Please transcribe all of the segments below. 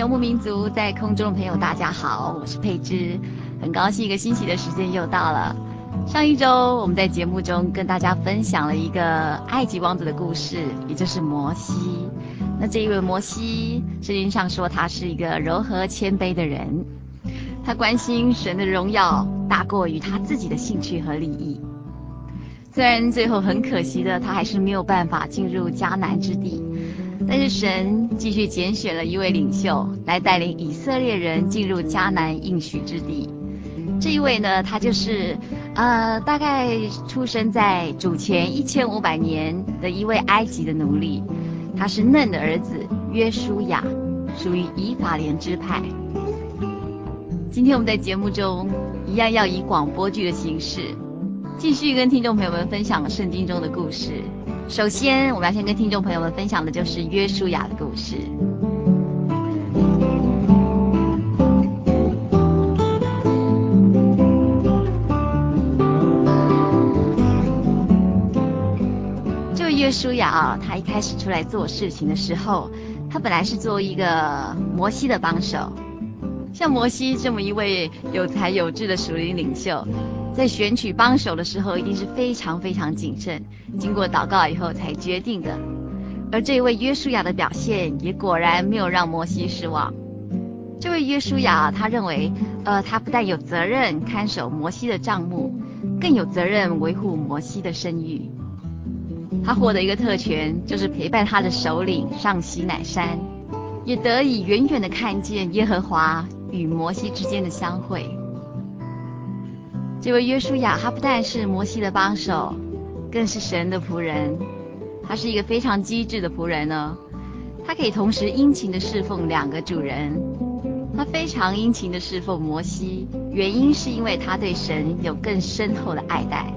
游牧民族在空中的朋友，大家好，我是佩芝，很高兴一个欣喜的时间又到了。上一周我们在节目中跟大家分享了一个埃及王子的故事，也就是摩西。那这一位摩西，圣经上说他是一个柔和谦卑的人，他关心神的荣耀大过于他自己的兴趣和利益。虽然最后很可惜的，他还是没有办法进入迦南之地。但是神继续拣选了一位领袖来带领以色列人进入迦南应许之地。这一位呢，他就是呃，大概出生在主前一千五百年的一位埃及的奴隶。他是嫩的儿子约书亚，属于以法莲支派。今天我们在节目中一样要以广播剧的形式，继续跟听众朋友们分享圣经中的故事。首先，我们要先跟听众朋友们分享的就是约书亚的故事。这位约书亚啊，他一开始出来做事情的时候，他本来是做一个摩西的帮手。像摩西这么一位有才有智的属灵领袖，在选取帮手的时候，一定是非常非常谨慎，经过祷告以后才决定的。而这位约书亚的表现，也果然没有让摩西失望。这位约书亚，他认为，呃，他不但有责任看守摩西的账目，更有责任维护摩西的声誉。他获得一个特权，就是陪伴他的首领上西乃山，也得以远远的看见耶和华与摩西之间的相会。这位约书亚，他不但是摩西的帮手，更是神的仆人。他是一个非常机智的仆人呢。他可以同时殷勤的侍奉两个主人。他非常殷勤的侍奉摩西，原因是因为他对神有更深厚的爱戴。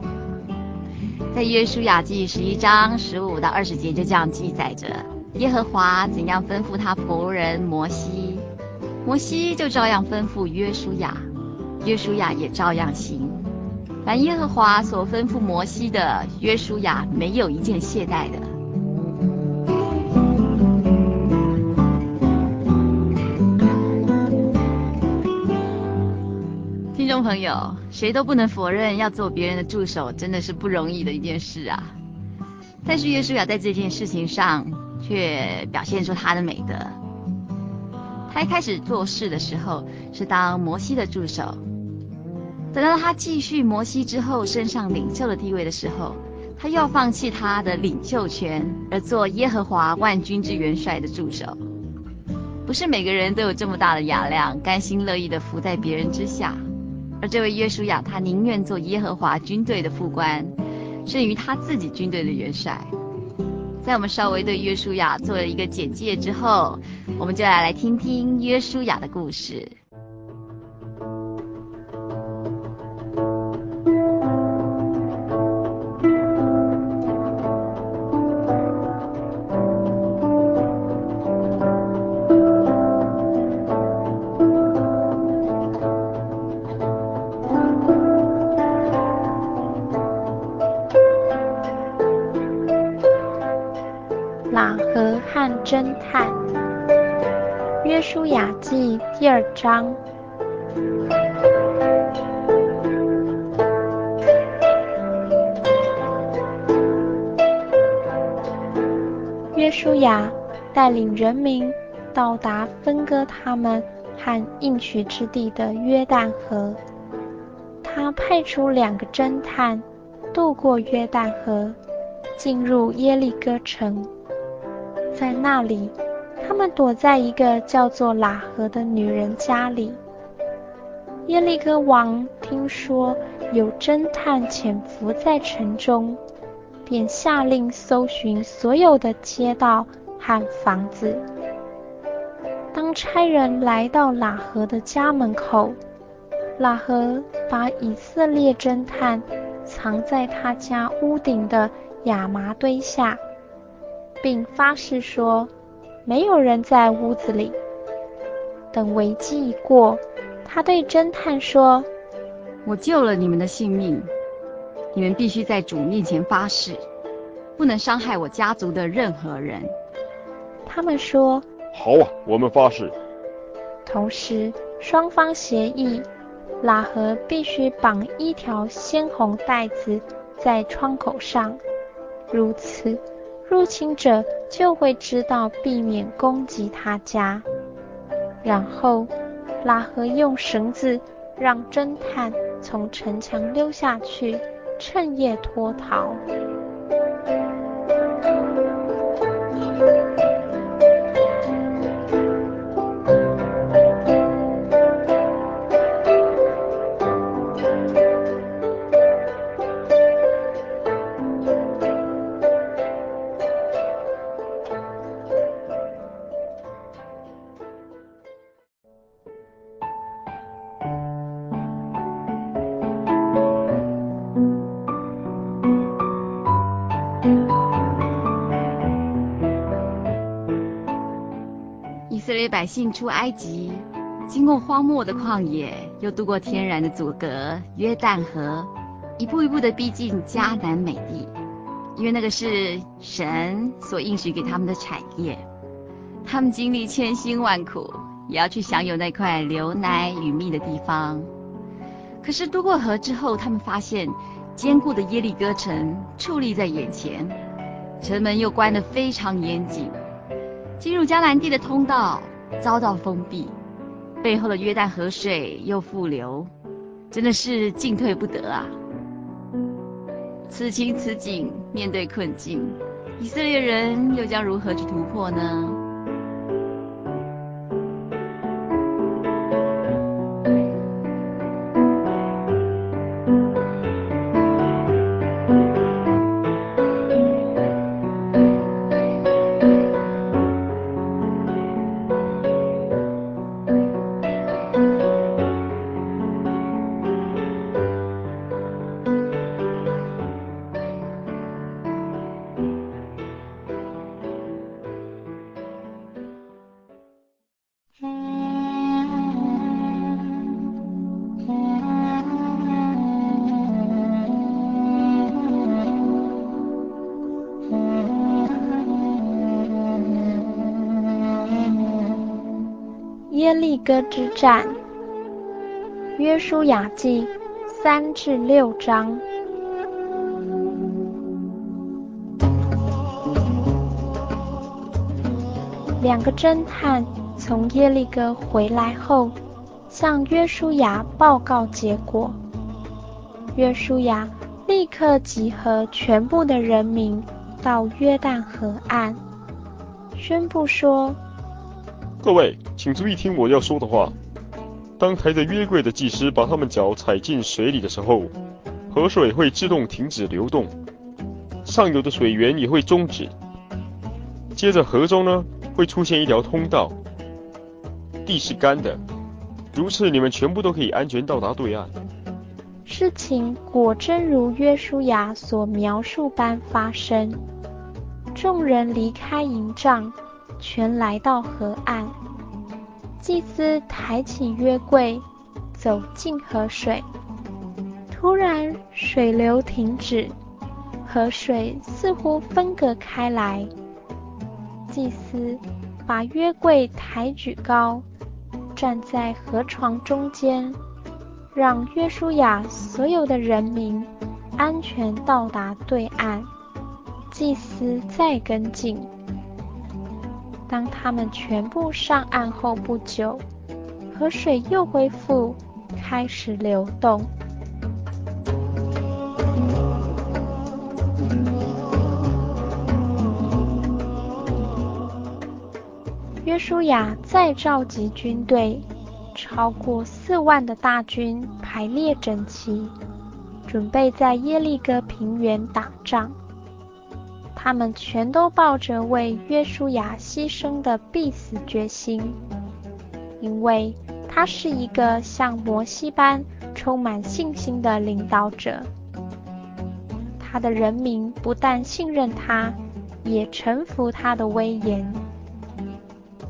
在约书亚记十一章十五到二十节就这样记载着：耶和华怎样吩咐他仆人摩西，摩西就照样吩咐约书亚，约书亚也照样行。凡耶和华所吩咐摩西的，约书亚没有一件懈怠的。听众朋友，谁都不能否认，要做别人的助手真的是不容易的一件事啊。但是约书亚在这件事情上却表现出他的美德。他一开始做事的时候是当摩西的助手。等到他继续摩西之后升上领袖的地位的时候，他又要放弃他的领袖权，而做耶和华万军之元帅的助手。不是每个人都有这么大的雅量，甘心乐意的服在别人之下。而这位约书亚，他宁愿做耶和华军队的副官，胜于他自己军队的元帅。在我们稍微对约书亚做了一个简介之后，我们就来来听听约书亚的故事。二章。约书亚带领人民到达分割他们和应许之地的约旦河。他派出两个侦探渡过约旦河，进入耶利哥城。在那里，他们躲在一个叫做喇合的女人家里。耶利哥王听说有侦探潜伏在城中，便下令搜寻所有的街道和房子。当差人来到喇合的家门口，喇合把以色列侦探藏在他家屋顶的亚麻堆下。并发誓说，没有人在屋子里。等危机一过，他对侦探说：“我救了你们的性命，你们必须在主面前发誓，不能伤害我家族的任何人。”他们说：“好啊，我们发誓。”同时，双方协议，拉合必须绑一条鲜红带子在窗口上，如此。入侵者就会知道避免攻击他家，然后拉赫用绳子让侦探从城墙溜下去，趁夜脱逃。百姓出埃及，经过荒漠的旷野，又渡过天然的阻隔约旦河，一步一步的逼近迦南美地，因为那个是神所应许给他们的产业。他们经历千辛万苦，也要去享有那块流奶与蜜的地方。可是渡过河之后，他们发现坚固的耶利哥城矗立在眼前，城门又关得非常严谨，进入迦南地的通道遭到封闭，背后的约旦河水又复流，真的是进退不得啊！此情此景，面对困境，以色列人又将如何去突破呢？歌之战，约书亚记三至六章。两个侦探从耶利哥回来后，向约书亚报告结果。约书亚立刻集合全部的人民到约旦河岸，宣布说。各位，请注意听我要说的话。当抬着约柜的祭司把他们脚踩进水里的时候，河水会自动停止流动，上游的水源也会终止。接着河中呢会出现一条通道，地是干的，如此你们全部都可以安全到达对岸。事情果真如约书亚所描述般发生，众人离开营帐，全来到河岸。祭司抬起约柜，走进河水，突然水流停止，河水似乎分隔开来。祭司把约柜抬举高，站在河床中间。让约书亚所有的人民安全到达对岸，祭司再跟进。当他们全部上岸后不久，河水又恢复，开始流动。约书亚再召集军队。超过四万的大军排列整齐，准备在耶利哥平原打仗。他们全都抱着为约书亚牺牲的必死决心，因为他是一个像摩西般充满信心的领导者。他的人民不但信任他，也臣服他的威严，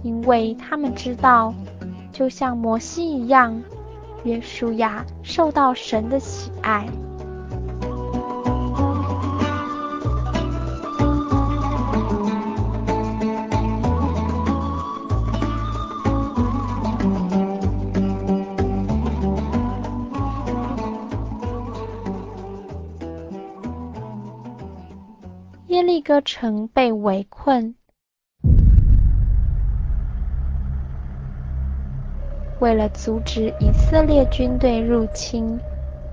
因为他们知道。就像摩西一样，约书亚受到神的喜爱。耶利哥城被围困。为了阻止以色列军队入侵，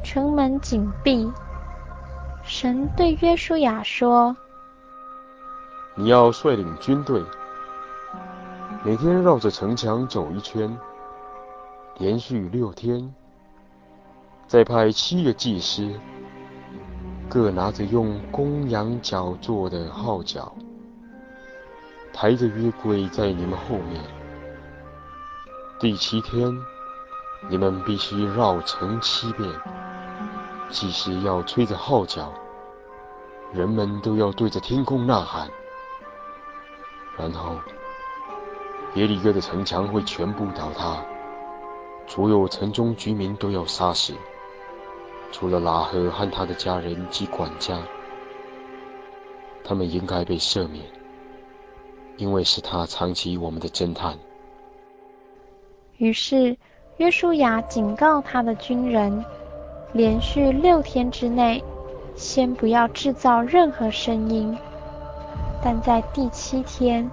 城门紧闭。神对约书亚说：“你要率领军队，每天绕着城墙走一圈，连续六天。再派七个祭司，各拿着用公羊角做的号角，抬着约柜在你们后面。”第七天，你们必须绕城七遍，即使要吹着号角，人们都要对着天空呐喊。然后，耶利哥的城墙会全部倒塌，所有城中居民都要杀死，除了喇合和他的家人及管家，他们应该被赦免，因为是他藏起我们的侦探。于是，约书亚警告他的军人，连续六天之内，先不要制造任何声音。但在第七天，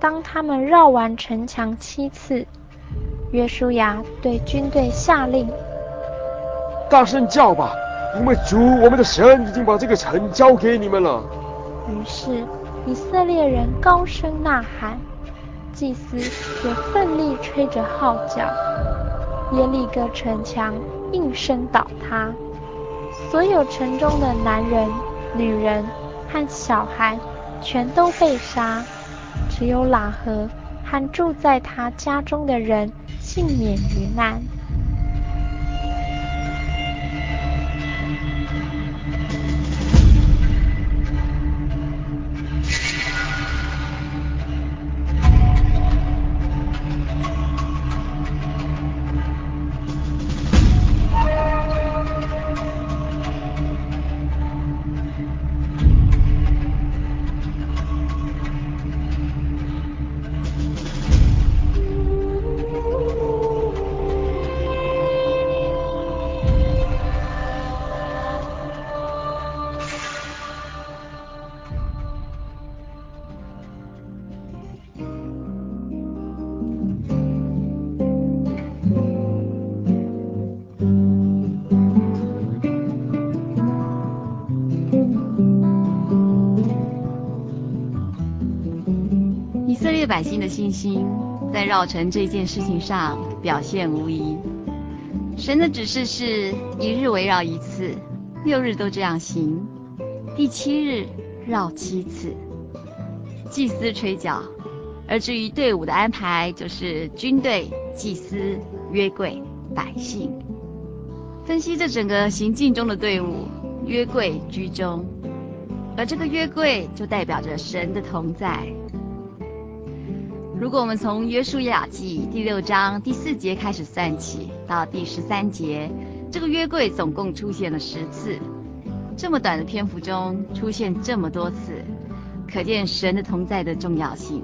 当他们绕完城墙七次，约书亚对军队下令：“大声叫吧，因为主我们的神已经把这个城交给你们了。”于是，以色列人高声呐喊。祭司也奋力吹着号角，耶利哥城墙应声倒塌，所有城中的男人、女人和小孩全都被杀，只有喇合和住在他家中的人幸免于难。百姓的信心在绕城这件事情上表现无遗。神的指示是一日围绕一次，六日都这样行，第七日绕七次。祭司吹角。而至于队伍的安排，就是军队、祭司、约柜、百姓。分析这整个行进中的队伍，约柜居中，而这个约柜就代表着神的同在。如果我们从约书亚记第六章第四节开始算起，到第十三节，这个约柜总共出现了十次。这么短的篇幅中出现这么多次，可见神的同在的重要性。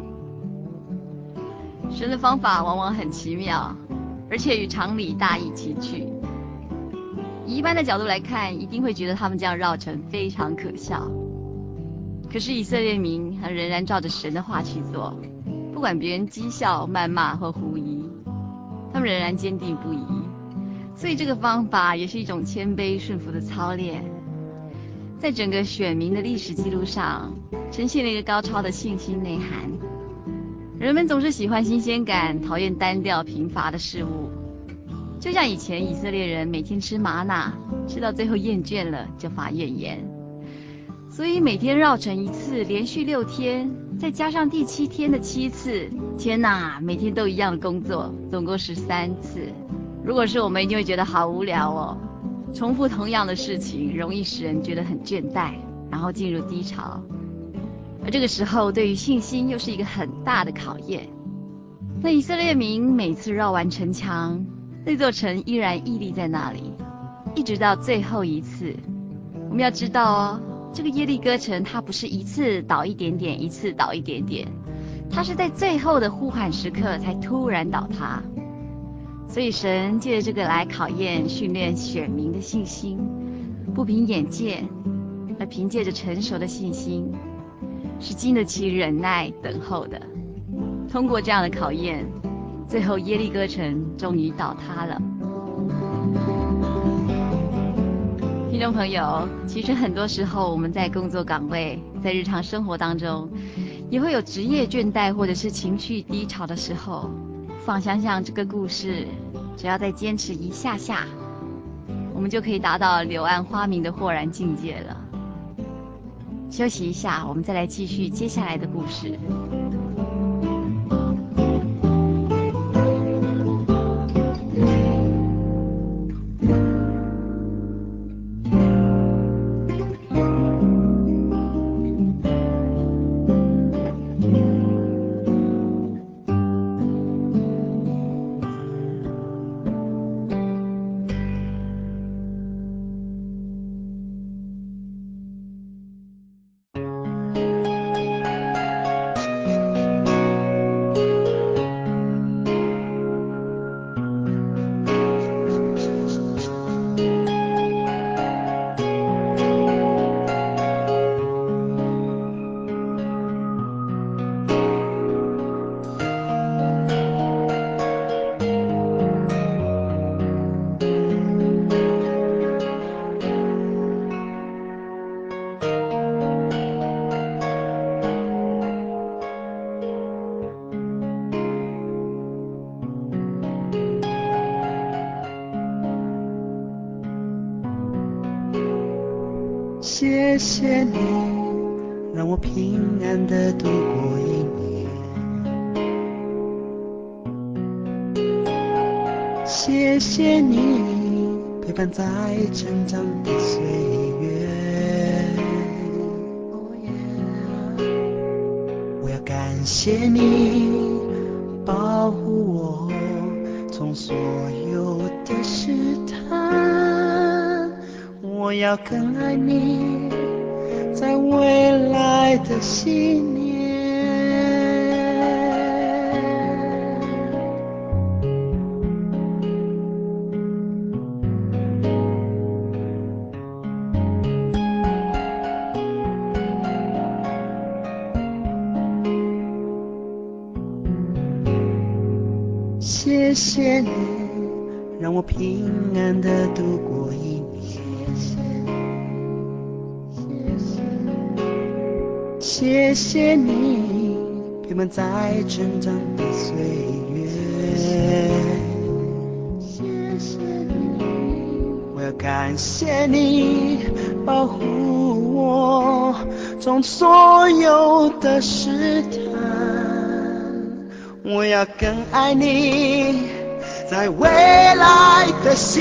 神的方法往往很奇妙，而且与常理大异其趣。以一般的角度来看，一定会觉得他们这样绕城非常可笑。可是以色列民还仍然照着神的话去做，不管别人讥笑、谩骂或狐疑，他们仍然坚定不移。所以这个方法也是一种谦卑顺服的操练，在整个选民的历史记录上，呈现了一个高超的信心内涵。人们总是喜欢新鲜感，讨厌单调贫乏的事物。就像以前以色列人每天吃玛纳，吃到最后厌倦了就发怨言。所以每天绕城一次，连续六天，再加上第七天的七次，天哪，每天都一样的工作，总共十三次。如果是我们，一定会觉得好无聊哦。重复同样的事情，容易使人觉得很倦怠，然后进入低潮。而这个时候，对于信心又是一个很大的考验。那以色列民每次绕完城墙，那座城依然屹立在那里，一直到最后一次。我们要知道哦，这个耶利哥城它不是一次倒一点点，一次倒一点点，它是在最后的呼喊时刻才突然倒塌。所以神借着这个来考验、训练选民的信心，不凭眼见，而凭借着成熟的信心。是经得起忍耐等候的。通过这样的考验，最后耶利哥城终于倒塌了。听众朋友，其实很多时候我们在工作岗位，在日常生活当中，也会有职业倦怠或者是情绪低潮的时候。放想想这个故事，只要再坚持一下下，我们就可以达到柳暗花明的豁然境界了。休息一下，我们再来继续接下来的故事。更爱你。在未来的信念。谢谢你，让我平安地度过一谢谢你陪伴在成长的岁月，谢谢你，我要感谢你保护我从所有的试探，我要更爱你，在未来的十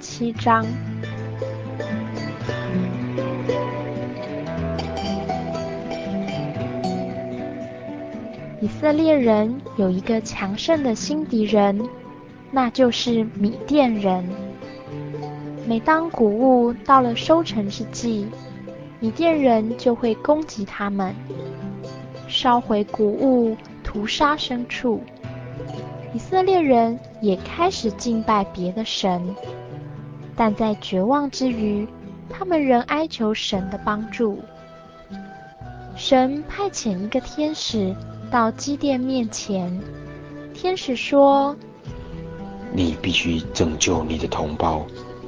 七章。以色列人有一个强盛的新敌人，那就是米甸人。每当谷物到了收成之际，米甸人就会攻击他们，烧毁谷物，屠杀牲畜。以色列人也开始敬拜别的神，但在绝望之余，他们仍哀求神的帮助。神派遣一个天使到基甸面前，天使说：“你必须拯救你的同胞，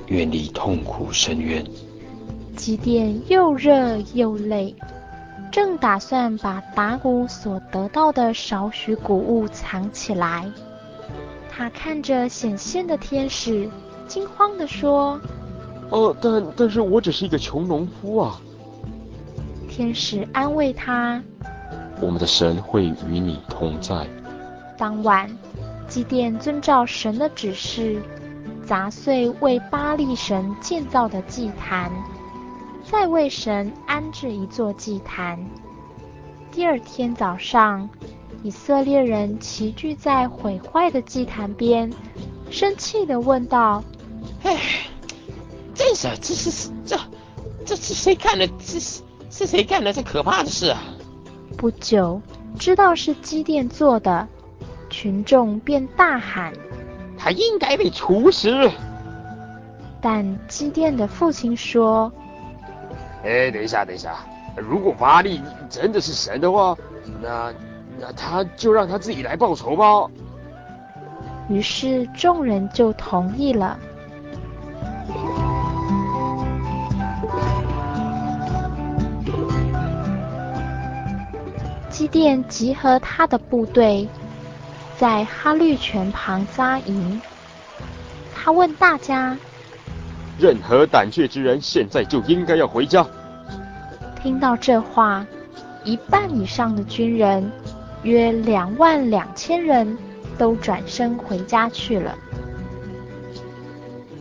远离痛苦深渊。”基甸又热又累，正打算把打谷所得到的少许谷物藏起来。他看着显现的天使，惊慌地说：“哦，但但是我只是一个穷农夫啊。”天使安慰他：“我们的神会与你同在。”当晚，祭奠遵照神的指示，砸碎为巴力神建造的祭坛，再为神安置一座祭坛。第二天早上，以色列人齐聚在毁坏的祭坛边，生气地问道：“哎，真是，这是这这是谁干的？这是是谁干的这可怕的事啊？”不久，知道是基甸做的，群众便大喊：“他应该被处死！”但基甸的父亲说：“哎，等一下，等一下，如果巴力真的是神的话，那……”那他就让他自己来报仇吧。于是众人就同意了。基甸集合他的部队，在哈绿泉旁扎营。他问大家：“任何胆怯之人，现在就应该要回家。”听到这话，一半以上的军人。约两万两千人都转身回家去了。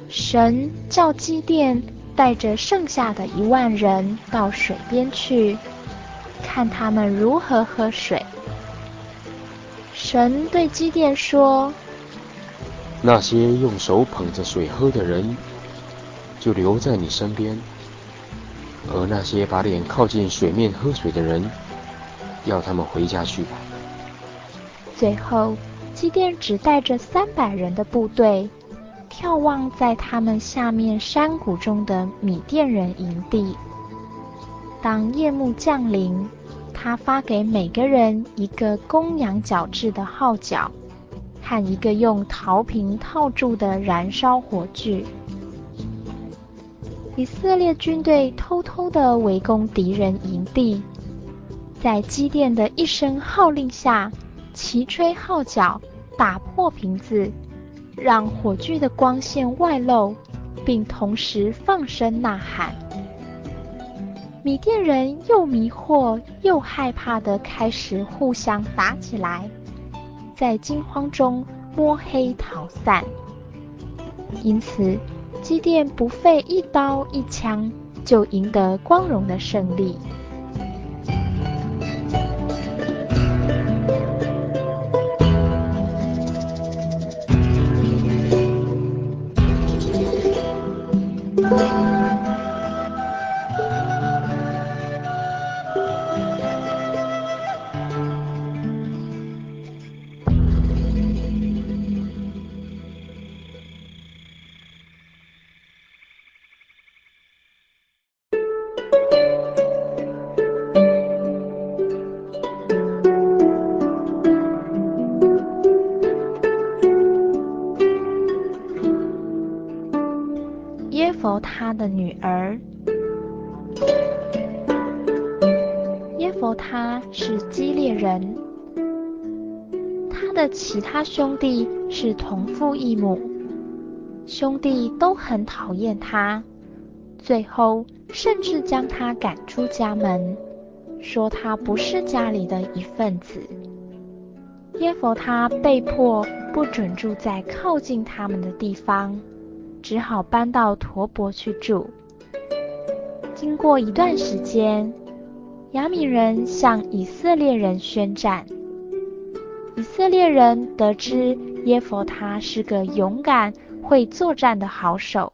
神叫基甸带着剩下的一万人到水边去，看他们如何喝水。神对基甸说：“那些用手捧着水喝的人，就留在你身边；而那些把脸靠近水面喝水的人，要他们回家去吧。”最后，基甸只带着三百人的部队，眺望在他们下面山谷中的米甸人营地。当夜幕降临，他发给每个人一个公羊角制的号角，和一个用陶瓶套住的燃烧火炬。以色列军队偷偷的围攻敌人营地，在基甸的一声号令下，齐吹号角，打破瓶子，让火炬的光线外露，并同时放声呐喊。米店人又迷惑又害怕的开始互相打起来，在惊慌中摸黑逃散。因此，机电不费一刀一枪，就赢得光荣的胜利。其他兄弟是同父异母，兄弟都很讨厌他，最后甚至将他赶出家门，说他不是家里的一份子。耶弗他被迫不准住在靠近他们的地方。只好搬到陀伯去住。经过一段时间，亚米人向以色列人宣战。以色列人得知耶弗他是个勇敢、会作战的好手，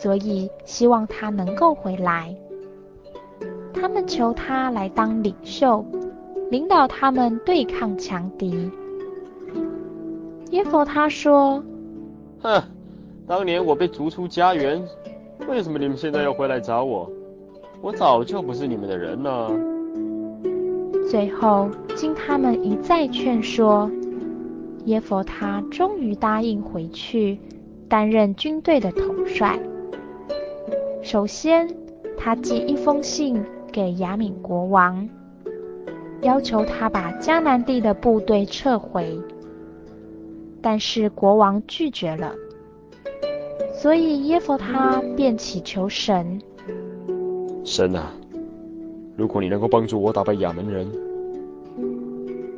所以希望他能够回来。他们求他来当领袖，领导他们对抗强敌。耶弗他说：“哼。”当年我被逐出家园，为什么你们现在要回来找我？我早就不是你们的人了。最后，经他们一再劝说，耶弗他终于答应回去担任军队的统帅。首先，他寄一封信给亚敏国王，要求他把迦南地的部队撤回，但是国王拒绝了。所以耶弗他便祈求神：神啊，如果你能够帮助我打败亚门人，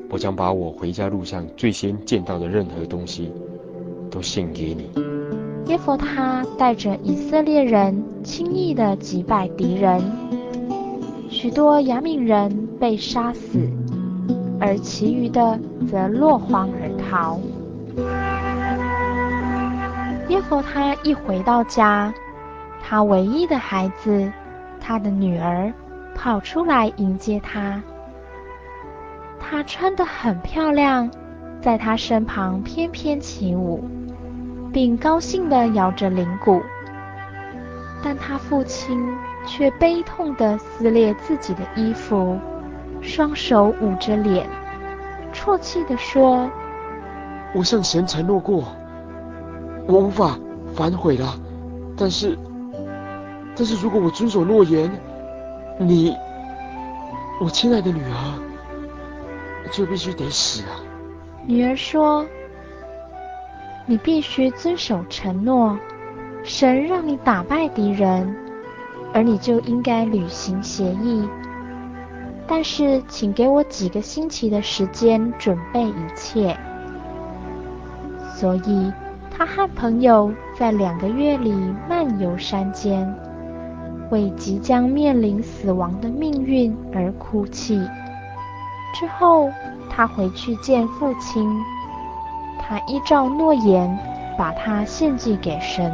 我将把我回家路上最先见到的任何东西都献给你。耶弗他带着以色列人轻易地击败敌人，许多亚敏人被杀死，而其余的则落荒而逃。耶和他一回到家，他唯一的孩子，他的女儿，跑出来迎接他。他穿得很漂亮，在他身旁翩翩起舞，并高兴地摇着铃鼓。但他父亲却悲痛地撕裂自己的衣服，双手捂着脸，啜泣地说：“我向神承诺过。”我无法反悔了，但是，但是如果我遵守诺言，你，我亲爱的女儿，就必须得死啊！女儿说：“你必须遵守承诺，神让你打败敌人，而你就应该履行协议。但是，请给我几个星期的时间准备一切。”所以。他和朋友在两个月里漫游山间，为即将面临死亡的命运而哭泣。之后，他回去见父亲，他依照诺言，把他献祭给神。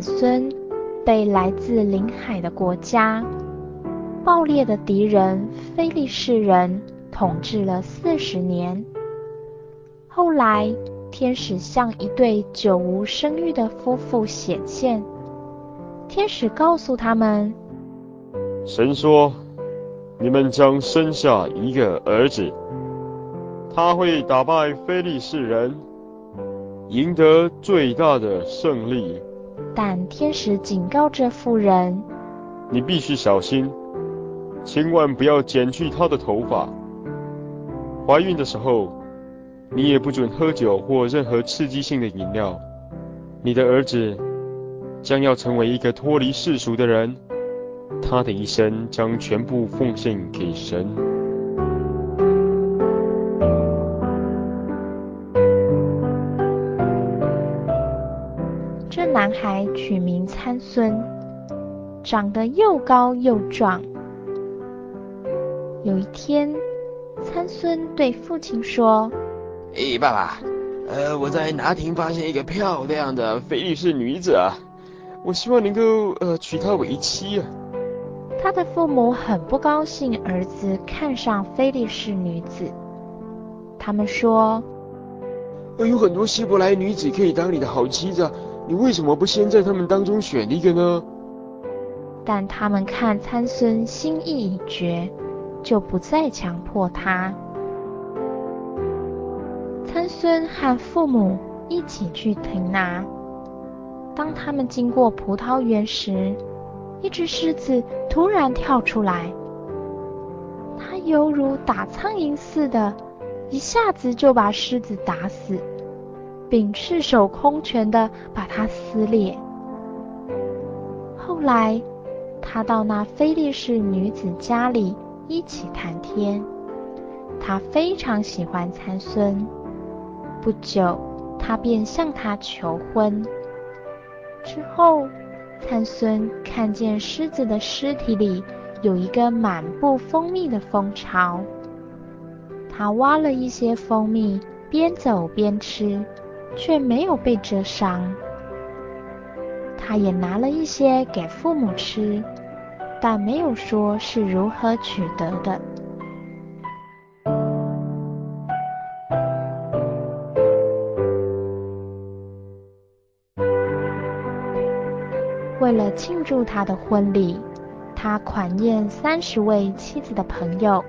子孙被来自临海的国家、暴烈的敌人非利士人统治了四十年。后来，天使向一对久无生育的夫妇显现，天使告诉他们：“神说。”你们将生下一个儿子，他会打败非利士人，赢得最大的胜利。但天使警告这妇人：你必须小心，千万不要剪去她的头发。怀孕的时候，你也不准喝酒或任何刺激性的饮料。你的儿子将要成为一个脱离世俗的人。他的一生将全部奉献给神。男孩取名参孙，长得又高又壮。有一天，参孙对父亲说：“哎，爸爸，呃，我在拿亭发现一个漂亮的菲利士女子啊，我希望能够呃娶她为妻啊。”他的父母很不高兴儿子看上菲利士女子，他们说：“有很多希伯来女子可以当你的好妻子，你为什么不先在他们当中选一个呢？”但他们看参孙心意已决，就不再强迫他。参孙和父母一起去亭拿，当他们经过葡萄园时，一只狮子突然跳出来，它犹如打苍蝇似的，一下子就把狮子打死，并赤手空拳地把它撕裂。后来，他到那非利士女子家里一起谈天，他非常喜欢参孙。不久，他便向他求婚。之后，参孙看见狮子的尸体里有一个满布蜂蜜的蜂巢，他挖了一些蜂蜜，边走边吃，却没有被蛰伤。他也拿了一些给父母吃，但没有说是如何取得的。为了庆祝他的婚礼，他款宴三十位妻子的朋友，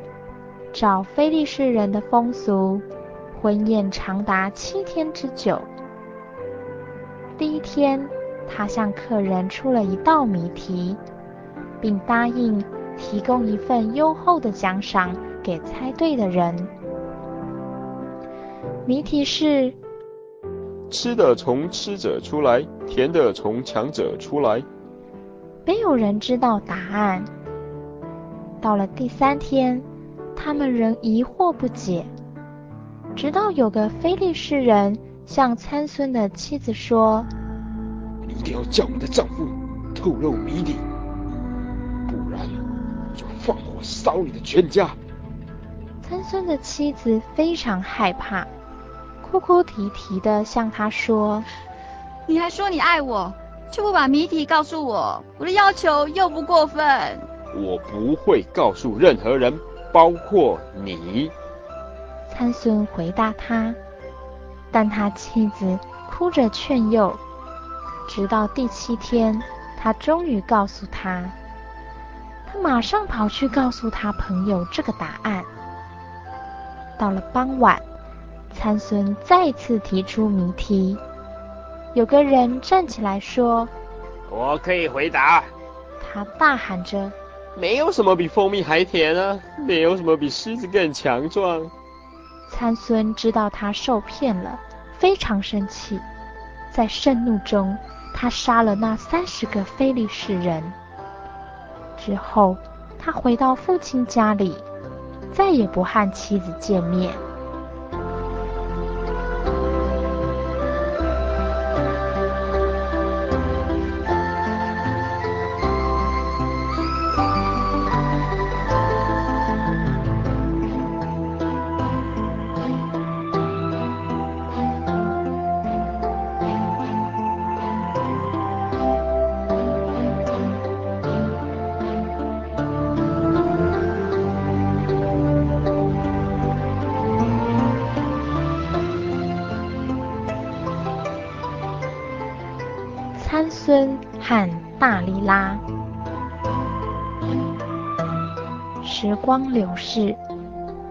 照非利士人的风俗，婚宴长达七天之久。第一天，他向客人出了一道谜题，并答应提供一份优厚的奖赏给猜对的人。谜题是。吃的从吃者出来，甜的从强者出来。没有人知道答案。到了第三天，他们仍疑惑不解，直到有个非利士人向参孙的妻子说：“你一定要叫你的丈夫透露谜底，不然就放火烧你的全家。”参孙的妻子非常害怕。哭哭啼啼的向他说：“你还说你爱我，却不把谜底告诉我，我的要求又不过分。”我不会告诉任何人，包括你。参孙回答他，但他妻子哭着劝诱，直到第七天，他终于告诉他。他马上跑去告诉他朋友这个答案。到了傍晚，参孙再次提出谜题，有个人站起来说：“我可以回答。”他大喊着。没有什么比蜂蜜还甜啊！没有什么比狮子更强壮。参孙知道他受骗了，非常生气，在盛怒中，他杀了那三十个非利士人。之后，他回到父亲家里，再也不和妻子见面。时光流逝，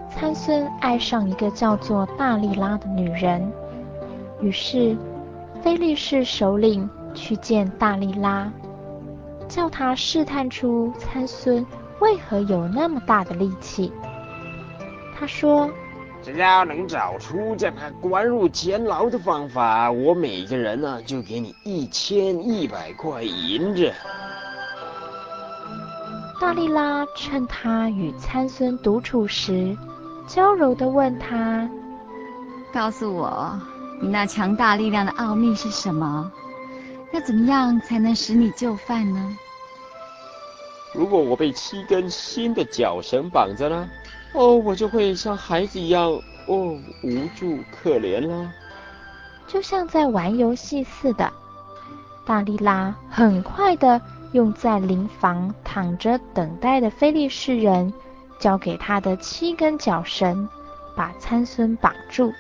参孙爱上一个叫做大利拉的女人，于是菲利士首领去见大利拉，叫他试探出参孙为何有那么大的力气。他说。只要能找出将他关入监牢的方法，我每个人呢、就给你一千一百块银子。大力拉趁他与参孙独处时，娇柔地问他：“告诉我，你那强大力量的奥秘是什么？要怎么样才能使你就范呢？”如果我被七根新的脚绳绑着呢？哦，我就会像孩子一样，哦，无助可怜了。就像在玩游戏似的，大力拉很快的用在邻房躺着等待的菲利士人交给他的七根脚绳，把参孙绑住。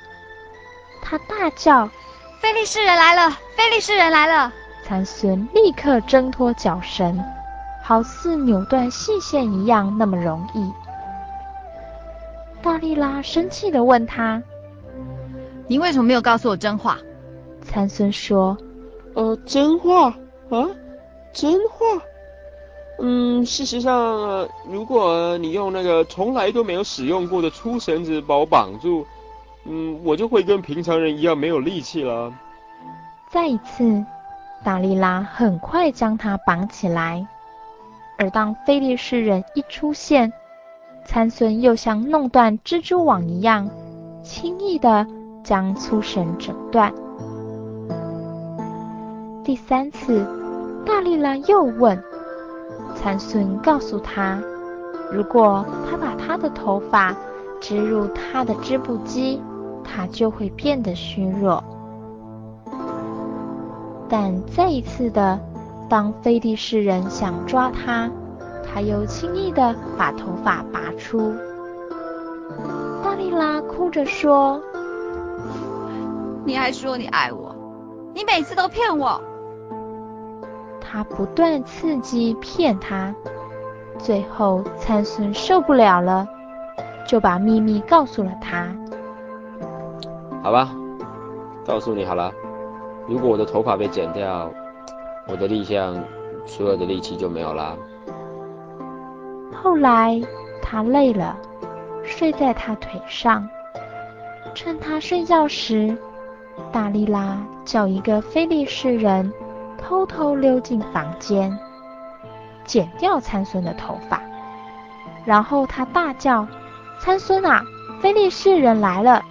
他大叫：“菲利士人来了！菲利士人来了！”参孙立刻挣脱脚绳，好似扭断细线一样那么容易。大利拉生气地问他：“你为什么没有告诉我真话？”参孙说：“呃，真话啊，真话。嗯，事实上，如果你用那个从来都没有使用过的粗绳子把我绑住，嗯，我就会跟平常人一样没有力气了。”再一次，达利拉很快将他绑起来，而当菲利士人一出现，参孙又像弄断蜘蛛网一样，轻易的将粗绳整断。第三次，大力拉又问，参孙告诉他，如果他把他的头发植入他的织布机，他就会变得虚弱。但再一次的，当非利士人想抓他，他又轻易地把头发拔出。大力拉哭着说：“你还说你爱我，你每次都骗我。”他不断刺激骗他，最后参孙受不了了，就把秘密告诉了他。好吧，告诉你好了，如果我的头发被剪掉，我的力量，所有的力气就没有了。后来他累了，睡在他腿上。趁他睡觉时，大力拉叫一个非利士人偷偷溜进房间，剪掉参孙的头发。然后他大叫：“参孙啊，非利士人来了！”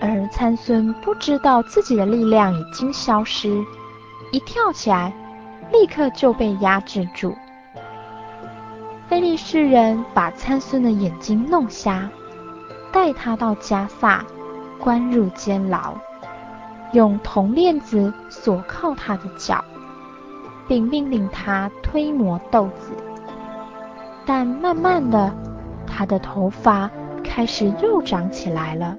而参孙不知道自己的力量已经消失，一跳起来，立刻就被压制住。非利士人把参孙的眼睛弄瞎，带他到迦萨，关入监牢，用铜链子锁铐他的脚，并命令他推磨豆子。但慢慢的，他的头发开始又长起来了。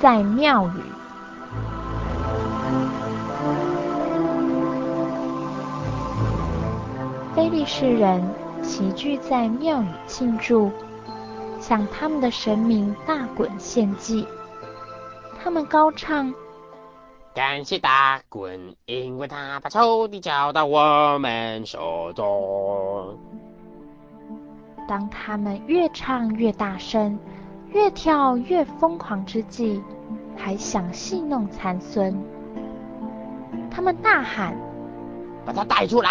在庙宇。非利士人齐聚在庙宇庆祝，向他们的神明大滚献祭。他们高唱：感谢大滚，因为他把仇敌交到我们手中。当他们越唱越大声，越跳越疯狂之际，还想戏弄残孙。他们大喊：把他带出来！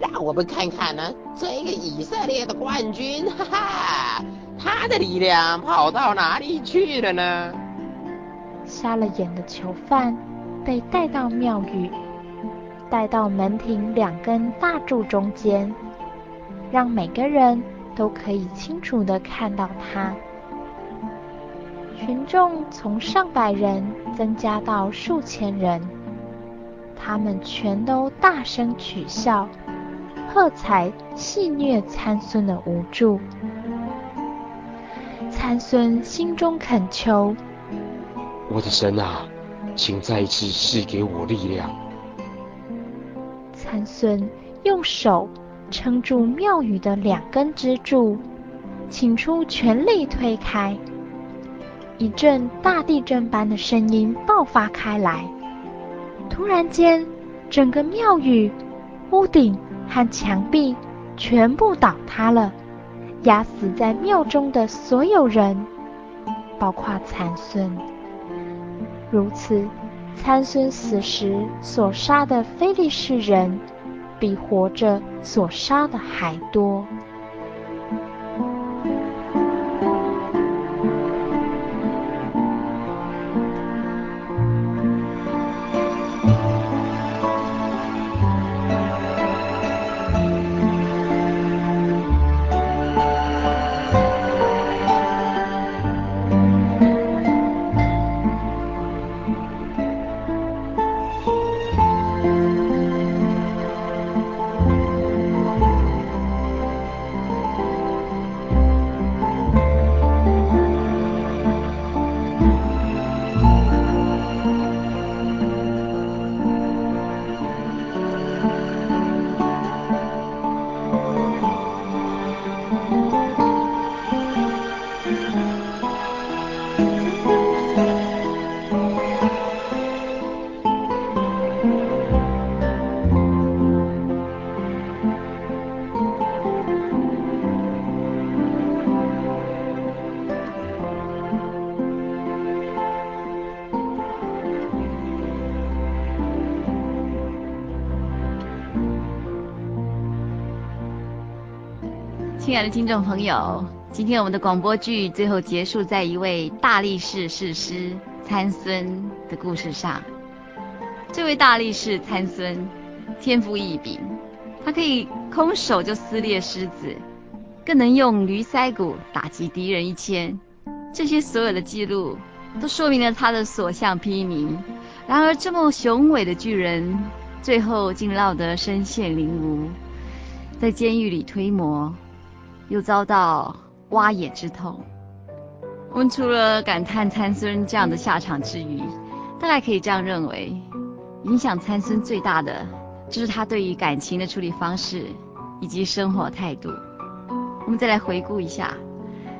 让我们看看呢，这个以色列的冠军，哈哈，他的力量跑到哪里去了呢？瞎了眼的囚犯被带到庙宇，带到门庭两根大柱中间，让每个人都可以清楚的看到他。群众从上百人增加到数千人，他们全都大声取笑。喝彩戏谑参孙的无助，参孙心中恳求：“我的神啊，请再一次赐给我力量。”参孙用手撑住庙宇的两根支柱，请出全力推开，一阵大地震般的声音爆发开来，突然间，整个庙宇屋顶。和墙壁全部倒塌了，压死在庙中的所有人，包括参孙。如此，参孙死时所杀的非利士人，比活着所杀的还多。亲爱的听众朋友，今天我们的广播剧最后结束在一位大力士士师参孙的故事上。这位大力士参孙天赋异禀，他可以空手就撕裂狮子，更能用驴腮骨打击敌人一千。这些所有的记录都说明了他的所向披靡。然而，这么雄伟的巨人，最后竟落得身陷囹圄，在监狱里推磨。又遭到挖眼之痛。我们除了感叹参孙这样的下场之余，大概可以这样认为：影响参孙最大的，就是他对于感情的处理方式以及生活态度。我们再来回顾一下，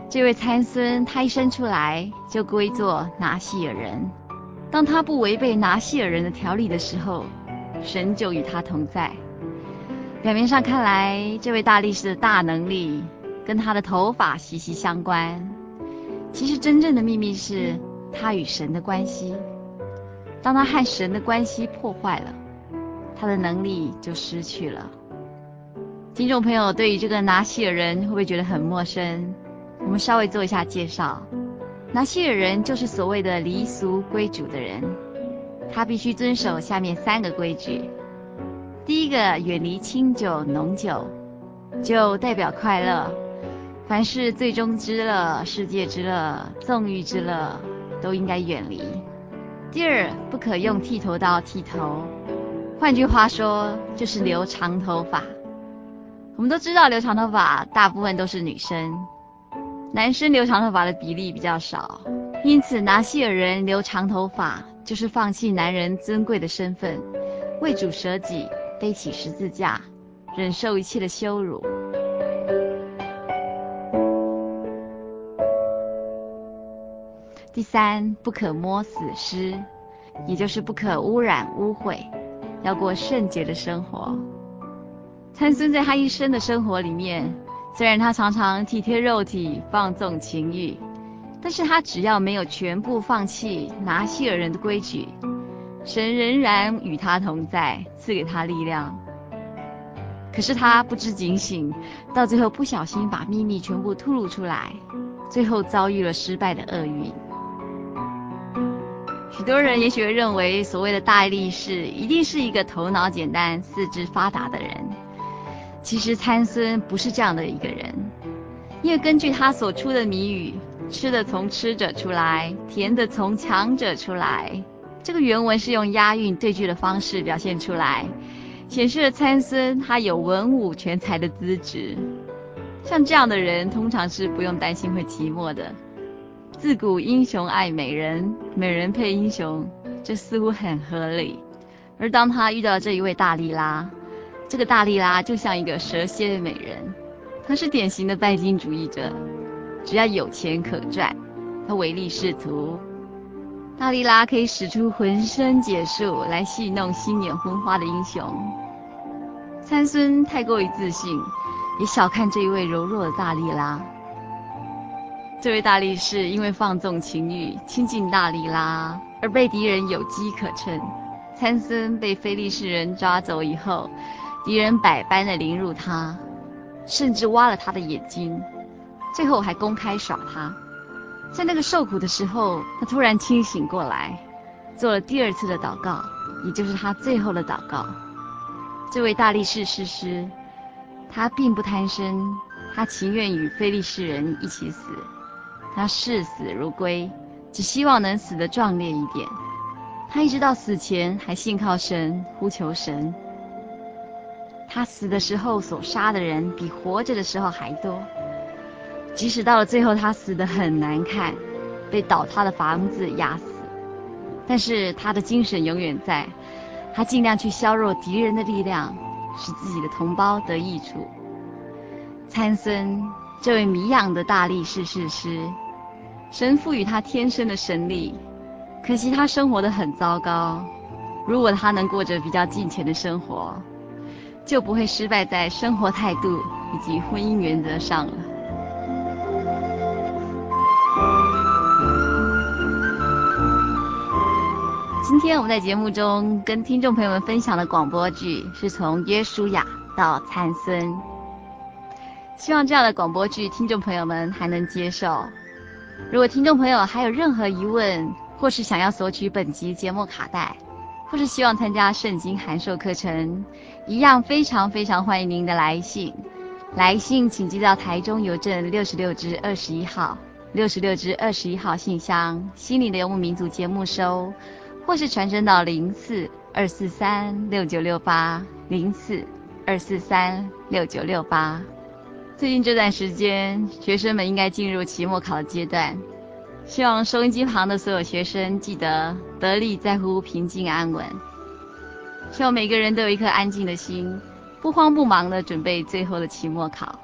这位参孙，他一生出来就归作拿细耳人。当他不违背拿细耳人的条例的时候，神就与他同在。表面上看来，这位大力士的大能力。跟他的头发息息相关，其实真正的秘密是他与神的关系。当他和神的关系破坏了，他的能力就失去了。听众朋友对于这个拿西尔人会不会觉得很陌生？我们稍微做一下介绍。拿西尔人就是所谓的离俗归主的人，他必须遵守下面三个规矩。第一个，远离清酒浓酒，酒代表快乐，凡是最终之乐、世界之乐、纵欲之乐，都应该远离。第二，不可用剃头刀剃头，换句话说，就是留长头发。我们都知道，留长头发大部分都是女生。男生留长头发的比例比较少，因此拿西尔人留长头发就是放弃男人尊贵的身份，为主舍己，背起十字架，忍受一切的羞辱。第三，不可摸死尸，也就是不可污染污秽，要过圣洁的生活。参孙在他一生的生活里面。虽然他常常体贴肉体，放纵情欲，但是他只要没有全部放弃拿细尔人的规矩，神仍然与他同在，赐给他力量。可是他不知警醒，到最后不小心把秘密全部吐露出来，最后遭遇了失败的厄运。许多人也许会认为，所谓的大力士一定是一个头脑简单、四肢发达的人。其实参孙不是这样的一个人，因为根据他所出的谜语，吃的从吃者出来，甜的从强者出来，这个原文是用押韵对句的方式表现出来，显示了参孙他有文武全才的资质。像这样的人，通常是不用担心会寂寞的。自古英雄爱美人，美人配英雄，这似乎很合理。而当他遇到这一位大力拉。这个大力拉就像一个蛇蝎美人，她是典型的拜金主义者，只要有钱可赚，她唯利是图。大力拉可以使出浑身解数来戏弄心眼昏花的英雄。参孙太过于自信，也小看这一位柔弱的大力拉。这位大力士因为放纵情欲，亲近大利拉，而被敌人有机可乘。参孙被非利士人抓走以后。敌人百般的凌辱他，甚至挖了他的眼睛，最后还公开耍他。在那个受苦的时候，他突然清醒过来，做了第二次的祷告，也就是他最后的祷告。这位大力士士师，他并不贪生，他情愿与非利士人一起死，他视死如归，只希望能死得壮烈一点。他一直到死前还信靠神，呼求神。他死的时候所杀的人比活着的时候还多，即使到了最后他死得很难看，被倒塌的房子压死，但是他的精神永远在，他尽量去削弱敌人的力量，使自己的同胞得益处。参孙这位谜样的大力士士师，神赋予他天生的神力，可惜他生活的很糟糕。如果他能过着比较敬虔的生活，就不会失败在生活态度以及婚姻原则上了。今天我们在节目中跟听众朋友们分享的广播剧是从约书亚到参孙，希望这样的广播剧听众朋友们还能接受。如果听众朋友还有任何疑问，或是想要索取本集节目卡带，或是希望参加圣经函授课程，一样非常非常欢迎您的来信。来信请寄到台中邮政六十六支二十一号六十六支二十一号信箱，心灵的游牧民族节目收，或是传真到零四二四三六九六八零四二四三六九六八。最近这段时间，学生们应该进入期末考的阶段。希望收音机旁的所有学生记得得力在乎平静安稳。希望每个人都有一颗安静的心，不慌不忙地准备最后的期末考。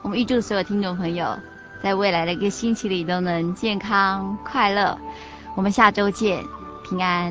我们预祝所有听众朋友在未来的一个星期里都能健康快乐。我们下周见，平安。